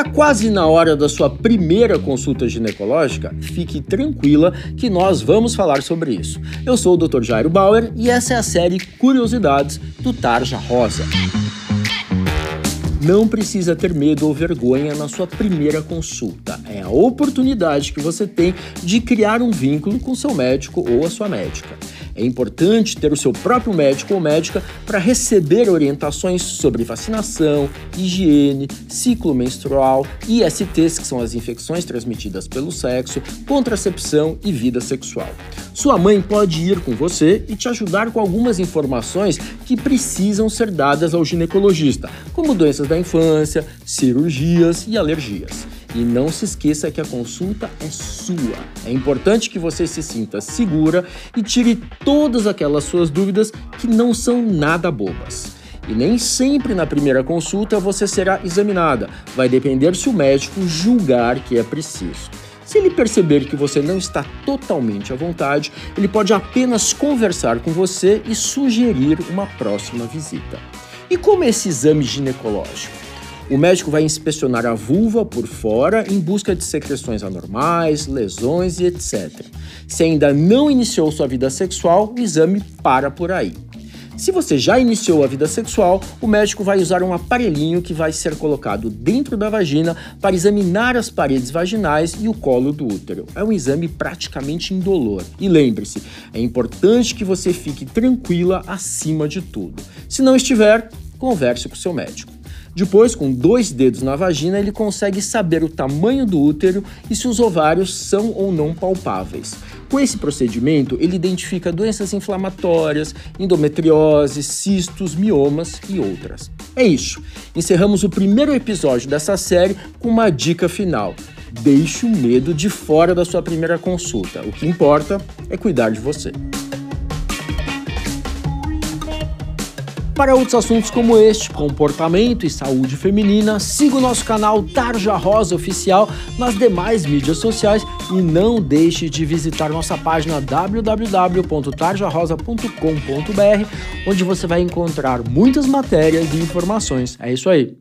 Tá quase na hora da sua primeira consulta ginecológica? Fique tranquila que nós vamos falar sobre isso. Eu sou o Dr. Jairo Bauer e essa é a série Curiosidades do Tarja Rosa. Não precisa ter medo ou vergonha na sua primeira consulta. É a oportunidade que você tem de criar um vínculo com seu médico ou a sua médica. É importante ter o seu próprio médico ou médica para receber orientações sobre vacinação, higiene, ciclo menstrual, ISTs, que são as infecções transmitidas pelo sexo, contracepção e vida sexual. Sua mãe pode ir com você e te ajudar com algumas informações que precisam ser dadas ao ginecologista, como doenças da infância, cirurgias e alergias. E não se esqueça que a consulta é sua. É importante que você se sinta segura e tire todas aquelas suas dúvidas que não são nada bobas. E nem sempre na primeira consulta você será examinada. Vai depender se o médico julgar que é preciso. Se ele perceber que você não está totalmente à vontade, ele pode apenas conversar com você e sugerir uma próxima visita. E como é esse exame ginecológico? O médico vai inspecionar a vulva por fora em busca de secreções anormais, lesões e etc. Se ainda não iniciou sua vida sexual, o exame para por aí. Se você já iniciou a vida sexual, o médico vai usar um aparelhinho que vai ser colocado dentro da vagina para examinar as paredes vaginais e o colo do útero. É um exame praticamente indolor. E lembre-se, é importante que você fique tranquila acima de tudo. Se não estiver, converse com seu médico. Depois, com dois dedos na vagina, ele consegue saber o tamanho do útero e se os ovários são ou não palpáveis. Com esse procedimento, ele identifica doenças inflamatórias, endometriose, cistos, miomas e outras. É isso. Encerramos o primeiro episódio dessa série com uma dica final. Deixe o medo de fora da sua primeira consulta. O que importa é cuidar de você. Para outros assuntos como este, comportamento e saúde feminina, siga o nosso canal Tarja Rosa Oficial nas demais mídias sociais e não deixe de visitar nossa página www.tarjarosa.com.br, onde você vai encontrar muitas matérias e informações. É isso aí.